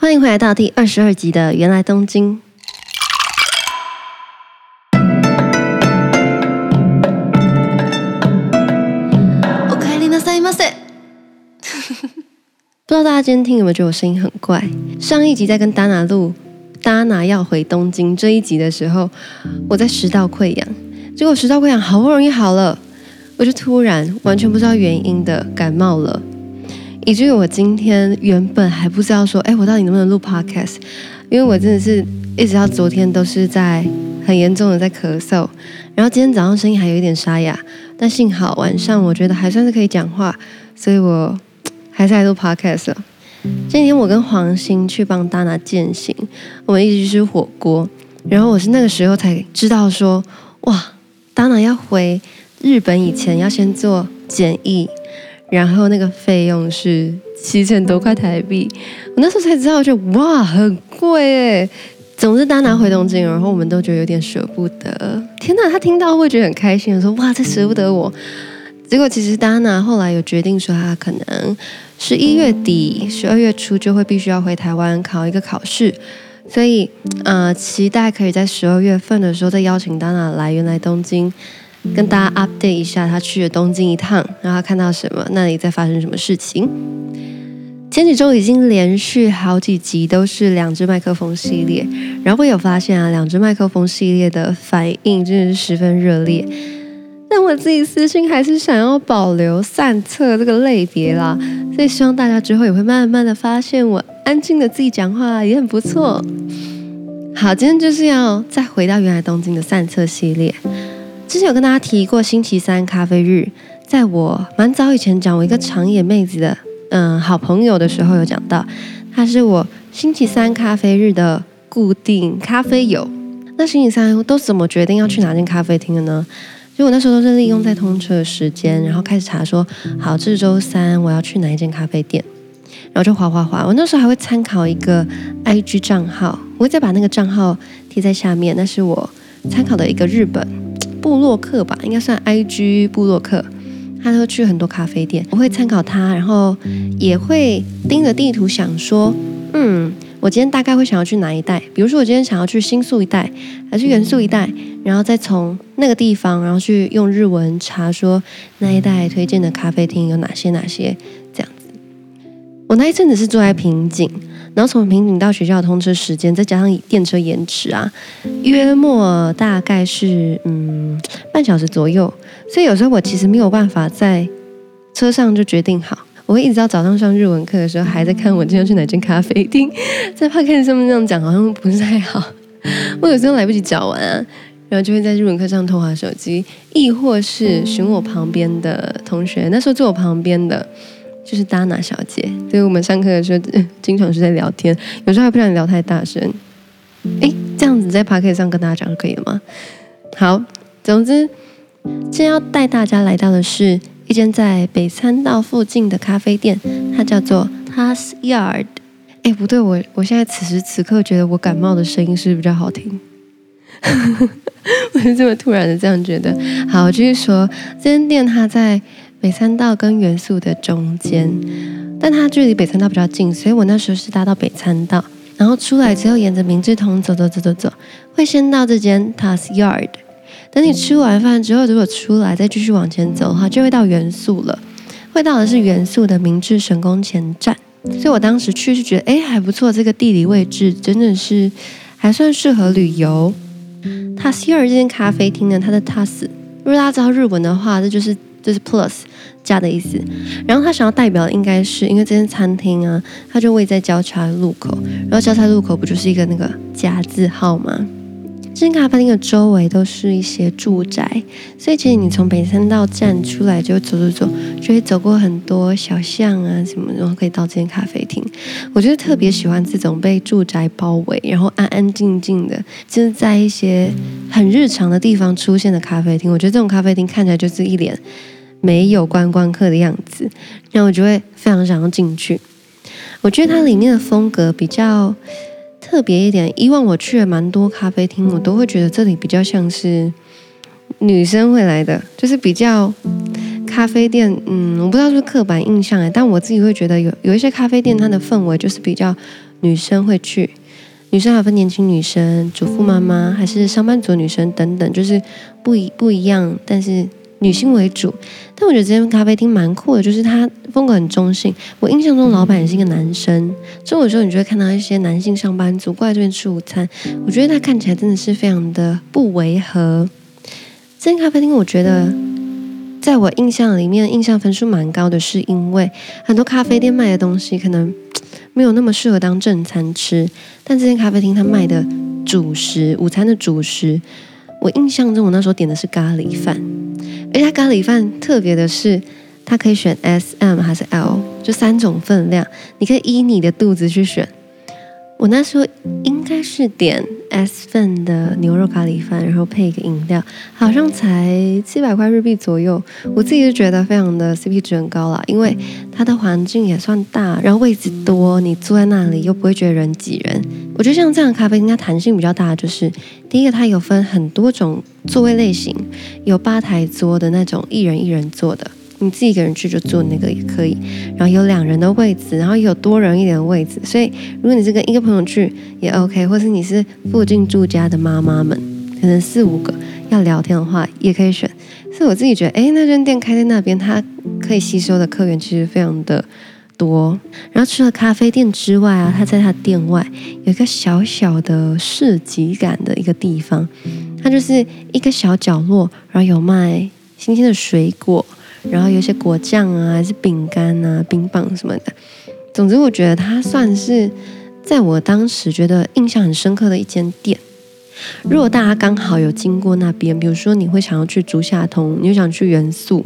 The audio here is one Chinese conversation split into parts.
欢迎回来到第二十二集的《芫来东京》。おかえりなさいませ。不知道大家今天听有没有觉得我声音很怪？上一集在跟 Dana 录 Dana 要回东京这一集的时候，我在食道溃疡，结果食道溃疡好不容易好了，我就突然完全不知道原因的感冒了。 以至于我今天原本还不知道说，哎，我到底能不能录 podcast？因为我真的是一直到昨天都是在很严重的在咳嗽，然后今天早上声音还有一点沙哑，但幸好晚上我觉得还算是可以讲话，所以我 还是来录 podcast 了。今天我跟黄鑫去帮 Dana 健行，我们一起去吃火锅，然后我是那个时候才知道说，哇，Dana 要回日本以前要先做检疫。然后那个费用是七千多块台币，我那时候才知道，就哇，很贵哎。总之，Dana 回东京，然后我们都觉得有点舍不得。天哪，他听到会觉得很开心，说哇，这舍不得我。结果其实 Dana 后来有决定说，他可能十一月底、十二月初就会必须要回台湾考一个考试，所以呃，期待可以在十二月份的时候再邀请 Dana 来原来东京。跟大家 update 一下，他去了东京一趟，然后看到什么，那里在发生什么事情。前几周已经连续好几集都是两只麦克风系列，然后我有发现啊，两只麦克风系列的反应真的是十分热烈。但我自己私心还是想要保留散策这个类别啦，所以希望大家之后也会慢慢的发现我安静的自己讲话也很不错。好，今天就是要再回到原来东京的散策系列。之前有跟大家提过星期三咖啡日，在我蛮早以前讲我一个长野妹子的嗯好朋友的时候有讲到，她是我星期三咖啡日的固定咖啡友。那星期三都怎么决定要去哪间咖啡厅的呢？就我那时候都是利用在通车的时间，然后开始查说，好，这周三我要去哪一间咖啡店，然后就划划划。我那时候还会参考一个 IG 账号，我会再把那个账号贴在下面，那是我参考的一个日本。布洛克吧，应该算 IG 布洛克，他都去很多咖啡店，我会参考他，然后也会盯着地图想说，嗯，我今天大概会想要去哪一带？比如说我今天想要去新宿一带，还是原宿一带，然后再从那个地方，然后去用日文查说那一带推荐的咖啡厅有哪些哪些这样子。我那一阵子是住在平井。然后从平顶到学校通车时间，再加上电车延迟啊，约莫大概是嗯半小时左右。所以有时候我其实没有办法在车上就决定好，我会一直到早上上日文课的时候，还在看我今天去哪间咖啡厅。在 p o d c a s 上面这样讲好像不是太好，我有时候来不及找完啊，然后就会在日文课上偷滑手机，亦或是寻我旁边的同学，那时候坐我旁边的。就是 Dana 小姐，所以我们上课的时候 经常是在聊天，有时候还不想聊太大声。哎，这样子在 Podcast 上跟大家讲可以了吗？好，总之，今天要带大家来到的是一间在北餐道附近的咖啡店，它叫做 TAS Yard。哎，不对，我我现在此时此刻觉得我感冒的声音是比较好听，我是这么突然的这样觉得。好，我继续说，这间店它在。北参道跟原宿的中间，但它距离北参道比较近，所以我那时候是搭到北参道，然后出来之后沿着明治通走走走走走，会先到这间 TAS Yard。等你吃完饭之后，如果出来再继续往前走的话，就会到原宿了。会到的是原宿的明治神宫前站，所以我当时去是觉得，哎，还不错，这个地理位置真的是还算适合旅游。TAS Yard 这间咖啡厅呢，它的 TAS，如果大家知道日文的话，这就是。就是 plus 加的意思，然后他想要代表的应该是因为这间餐厅啊，他就位在交叉路口，然后交叉路口不就是一个那个加字号吗？这间咖啡厅的周围都是一些住宅，所以其实你从北参道站出来就走走走，就会走过很多小巷啊什么，然后可以到这间咖啡厅。我觉得特别喜欢这种被住宅包围，然后安安静静的，就是在一些很日常的地方出现的咖啡厅。我觉得这种咖啡厅看起来就是一脸没有观光客的样子，然后我就会非常想要进去。我觉得它里面的风格比较。特别一点，以往我去了蛮多咖啡厅，我都会觉得这里比较像是女生会来的，就是比较咖啡店。嗯，我不知道是不是刻板印象哎，但我自己会觉得有有一些咖啡店，它的氛围就是比较女生会去，女生还分年轻女生、主妇妈妈，还是上班族女生等等，就是不一不一样，但是女性为主。但我觉得这间咖啡厅蛮酷的，就是它风格很中性。我印象中老板也是一个男生，中午的时候你就会看到一些男性上班族过来这边吃午餐。我觉得他看起来真的是非常的不违和。这间咖啡厅我觉得。在我印象里面，印象分数蛮高的，是因为很多咖啡店卖的东西可能没有那么适合当正餐吃，但这间咖啡厅它卖的主食，午餐的主食，我印象中我那时候点的是咖喱饭，而且它咖喱饭特别的是，它可以选 S、M 还是 L，就三种分量，你可以依你的肚子去选。我那时候应该是点 S 份的牛肉咖喱饭，然后配一个饮料，好像才七百块日币左右。我自己就觉得非常的 CP 值很高啦，因为它的环境也算大，然后位置多，你坐在那里又不会觉得人挤人。我觉得像这样的咖啡厅，它弹性比较大，就是第一个它有分很多种座位类型，有吧台桌的那种一人一人坐的。你自己一个人去就坐那个也可以，然后有两人的位置，然后也有多人一点的位置，所以如果你是跟一个朋友去也 OK，或是你是附近住家的妈妈们，可能四五个要聊天的话也可以选。所以我自己觉得，诶，那间店开在那边，它可以吸收的客源其实非常的多。然后除了咖啡店之外啊，他在他店外有一个小小的市集感的一个地方，它就是一个小角落，然后有卖新鲜的水果。然后有些果酱啊，还是饼干啊、冰棒什么的。总之，我觉得它算是在我当时觉得印象很深刻的一间店。如果大家刚好有经过那边，比如说你会想要去竹下通，你会想去元素，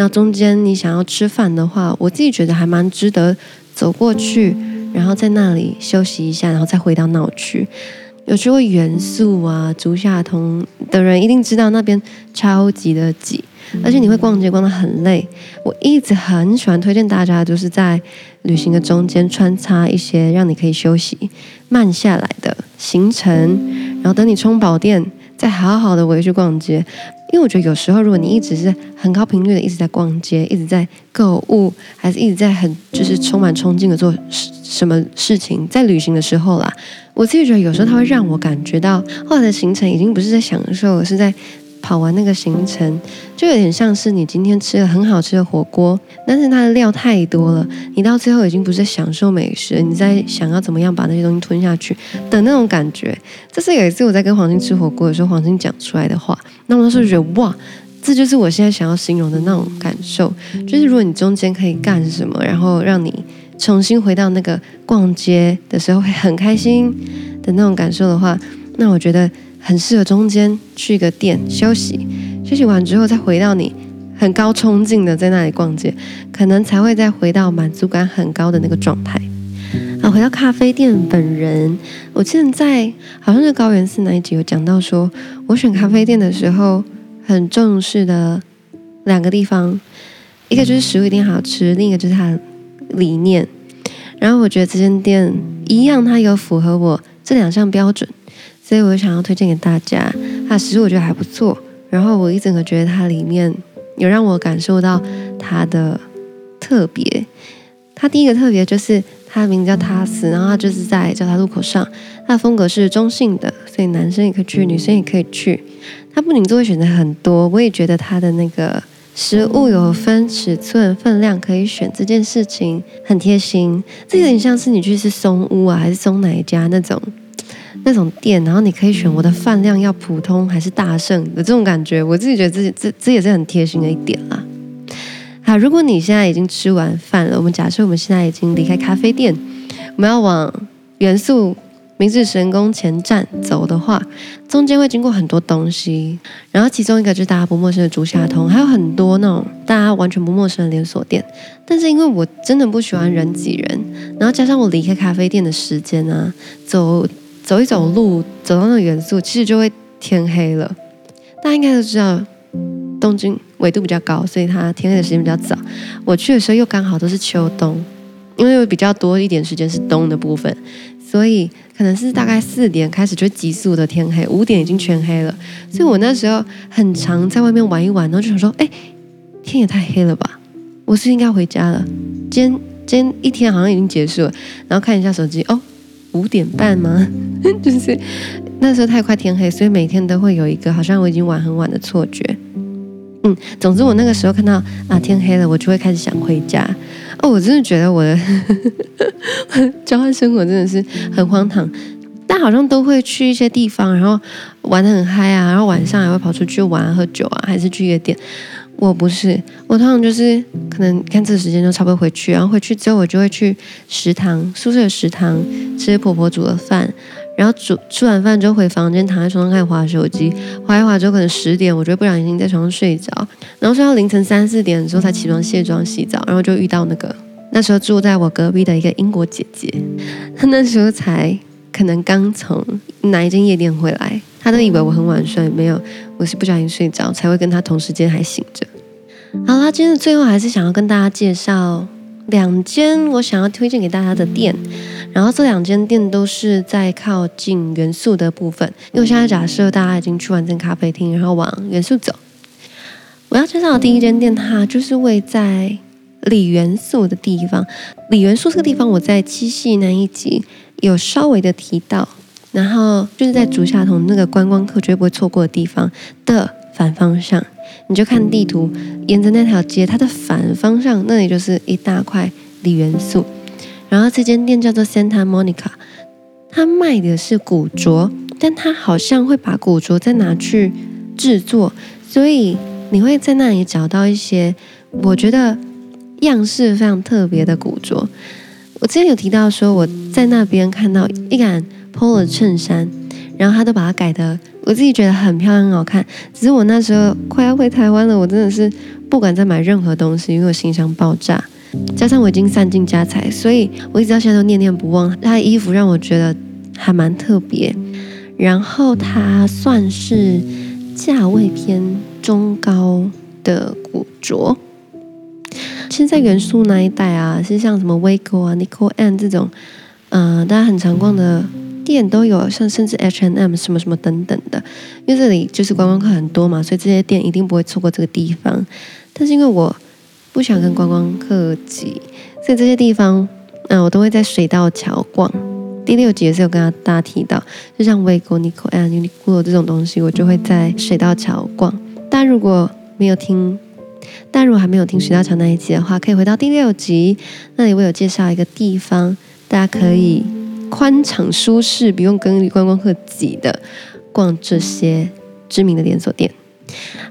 那中间你想要吃饭的话，我自己觉得还蛮值得走过去，然后在那里休息一下，然后再回到闹区。有去过元素啊、竹下通的人，一定知道那边超级的挤。而且你会逛街逛得很累，我一直很喜欢推荐大家，就是在旅行的中间穿插一些让你可以休息、慢下来的行程，然后等你充饱电，再好好的回去逛街。因为我觉得有时候如果你一直是很高频率的一直在逛街，一直在购物，还是一直在很就是充满冲劲的做什么事情，在旅行的时候啦，我自己觉得有时候它会让我感觉到后来的行程已经不是在享受，是在。跑完那个行程，就有点像是你今天吃了很好吃的火锅，但是它的料太多了，你到最后已经不是享受美食，你在想要怎么样把那些东西吞下去的那种感觉。这是有一次我在跟黄金吃火锅的时候，黄金讲出来的话，那我那时觉得哇，这就是我现在想要形容的那种感受，就是如果你中间可以干什么，然后让你重新回到那个逛街的时候会很开心的那种感受的话，那我觉得。很适合中间去一个店休息，休息完之后再回到你很高冲劲的在那里逛街，可能才会再回到满足感很高的那个状态。啊，回到咖啡店本人，我现在好像是高原寺那一集有讲到说，我选咖啡店的时候很重视的两个地方，一个就是食物一定好吃，另一个就是它的理念。然后我觉得这间店一样，它有符合我这两项标准。所以我想要推荐给大家，它的食物我觉得还不错。然后我一整个觉得它里面有让我感受到它的特别。它第一个特别就是它的名字叫塔斯，然后它就是在交叉路口上。它的风格是中性的，所以男生也可以去，女生也可以去。它不仅座位选择很多，我也觉得它的那个食物有分尺寸、分量可以选，这件事情很贴心。这有点像是你去吃松屋啊，还是松哪一家那种。那种店，然后你可以选我的饭量要普通还是大盛的这种感觉，我自己觉得这这这也是很贴心的一点啦。好，如果你现在已经吃完饭了，我们假设我们现在已经离开咖啡店，我们要往元素明治神宫前站走的话，中间会经过很多东西，然后其中一个就是大家不陌生的竹下通，还有很多那种大家完全不陌生的连锁店。但是因为我真的不喜欢人挤人，然后加上我离开咖啡店的时间啊，走。走一走路，走到那个元素，其实就会天黑了。大家应该都知道，东京纬度比较高，所以它天黑的时间比较早。我去的时候又刚好都是秋冬，因为有比较多一点时间是冬的部分，所以可能是大概四点开始就急速的天黑，五点已经全黑了。所以我那时候很常在外面玩一玩，然后就想说，哎，天也太黑了吧，我是应该回家了。今天今天一天好像已经结束了，然后看一下手机，哦。五点半吗？就是那时候太快天黑，所以每天都会有一个好像我已经玩很晚的错觉。嗯，总之我那个时候看到啊天黑了，我就会开始想回家。哦，我真的觉得我的 交换生活真的是很荒唐。但好像都会去一些地方，然后玩得很嗨啊，然后晚上还会跑出去玩、喝酒啊，还是去夜店。我不是，我通常就是可能看这个时间就差不多回去，然后回去之后我就会去食堂，宿舍的食堂吃婆婆煮的饭，然后煮吃完饭之后回房间躺在床上开始滑手机，滑一滑之后可能十点，我就不小心在床上睡着，然后睡到凌晨三四点的时候才起床卸妆洗澡，然后就遇到那个那时候住在我隔壁的一个英国姐姐，她 那时候才。可能刚从哪一间夜店回来，他都以为我很晚睡，没有，我是不小心睡着，才会跟他同时间还醒着。好啦，今天的最后还是想要跟大家介绍两间我想要推荐给大家的店，然后这两间店都是在靠近元素的部分。因为我现在假设大家已经去完这间咖啡厅，然后往元素走，我要介绍的第一间店，它就是位在里元素的地方。里元素这个地方，我在七夕那一集。有稍微的提到，然后就是在竹下通那个观光客绝对不会错过的地方的反方向，你就看地图，沿着那条街，它的反方向那里就是一大块锂元素。然后这间店叫做 Santa Monica，它卖的是古着，但它好像会把古着再拿去制作，所以你会在那里找到一些我觉得样式非常特别的古着。我之前有提到说，我在那边看到一杆 Polo 衬衫，然后他都把它改的，我自己觉得很漂亮、很好看。只是我那时候快要回台湾了，我真的是不敢再买任何东西，因为我心想爆炸。加上我已经散尽家财，所以我一直到现在都念念不忘。他的衣服让我觉得还蛮特别，然后它算是价位偏中高的古着。现，在元素那一带啊，是像什么 Wego 啊、Nicole and 这种，嗯、大家很常逛的店都有，像甚至 H and M 什么什么等等的。因为这里就是观光客很多嘛，所以这些店一定不会错过这个地方。但是因为我不想跟观光客挤，所以这些地方，嗯、我都会在水道桥逛。第六集也是有跟大家提到，就像 Wego、Nicole and Uniqlo 这种东西，我就会在水道桥逛。大家如果没有听。但如果还没有听水道桥那一集的话，可以回到第六集，那里我有介绍一个地方，大家可以宽敞舒适，不用跟观光客挤的逛这些知名的连锁店。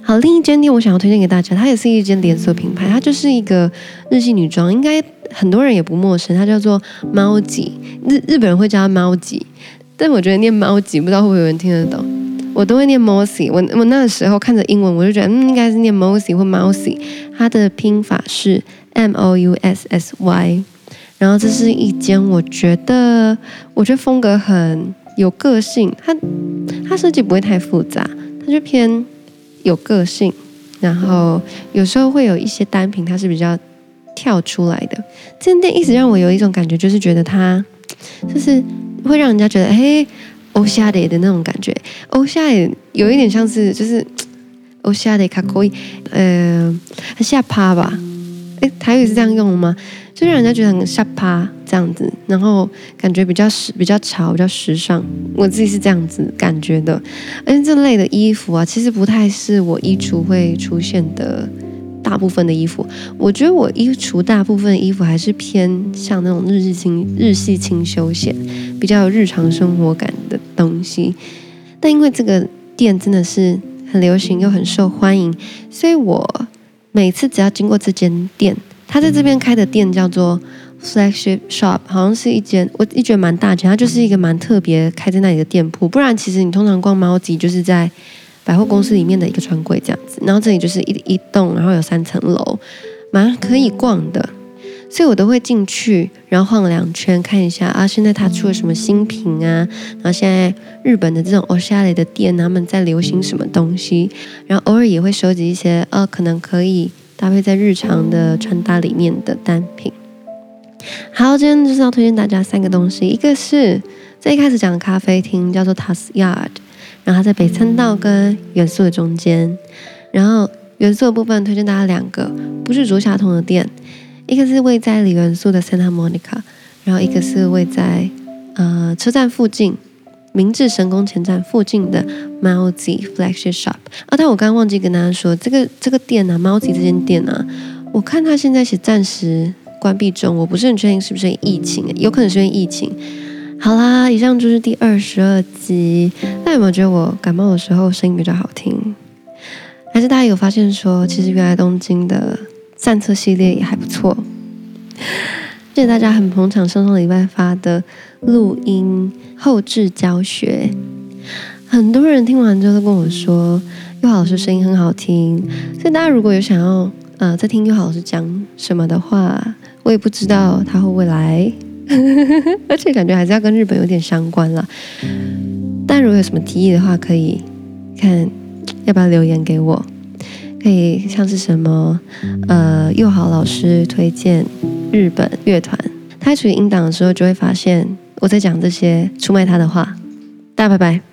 好，另一间店我想要推荐给大家，它也是一间连锁品牌，它就是一个日系女装，应该很多人也不陌生，它叫做猫吉，日日本人会叫它猫吉，但我觉得念猫吉，不知道会不会有人听得懂。我都会念 Mossy，我我那个时候看着英文，我就觉得嗯应该是念 Mossy 或 Mousy，它的拼法是 M O U S S Y。然后这是一间我觉得我觉得风格很有个性，它它设计不会太复杂，它就偏有个性。然后有时候会有一些单品，它是比较跳出来的。这间店一直让我有一种感觉，就是觉得它就是会让人家觉得哎。欧夏的的那种感觉，欧夏也有一点像是就是欧夏的卡可以，呃，很下趴吧？诶，台语是这样用的吗？就让人家觉得很下趴这样子，然后感觉比较时比较潮，比较时尚。我自己是这样子感觉的。而且这类的衣服啊，其实不太是我衣橱会出现的。大部分的衣服，我觉得我衣橱大部分衣服还是偏像那种日系轻日系轻休闲，比较有日常生活感的东西。但因为这个店真的是很流行又很受欢迎，所以我每次只要经过这间店，他在这边开的店叫做 Flagship Shop，好像是一间我一觉得蛮大间，它就是一个蛮特别开在那里的店铺。不然其实你通常逛猫吉就是在。百货公司里面的一个专柜这样子，然后这里就是一一栋，然后有三层楼，蛮可以逛的，所以我都会进去，然后晃两圈看一下啊，现在他出了什么新品啊，然后现在日本的这种オシャレ的店，他们在流行什么东西，然后偶尔也会收集一些呃、啊，可能可以 搭配在日常的穿搭里面的单品。好，今天就是要推荐大家三个东西，一个是最一开始讲的咖啡厅，叫做 TAS Yard。然后它在北参道跟元素的中间，然后元素的部分推荐大家两个，不是竹下通的店，一个是位在里元素的 Santa Monica，然后一个是位在呃车站附近，明治神宫前站附近的 Mauzy Flagship Shop 啊，但我刚刚忘记跟大家说，这个这个店啊，Mauzy 这间店啊，我看它现在是暂时关闭中，我不是很确定是不是疫情，有可能是因为疫情。好啦，以上就是第二十二集。大家有没有觉得我感冒的时候声音比较好听？还是大家有发现说，其实原来东京的散策系列也还不错？谢谢大家很捧场，上上礼拜发的录音后置教学，很多人听完之后都跟我说，佑豪老师声音很好听。所以大家如果有想要呃再听佑豪老师讲什么的话，我也不知道他会不会来，而且感觉还是要跟日本有点相关啦。但如果有什么提议的话，可以看要不要留言给我，可以像是什么呃幼豪老师推荐日本乐团，他处于音档的时候就会发现我在讲这些出卖他的话。大家拜拜。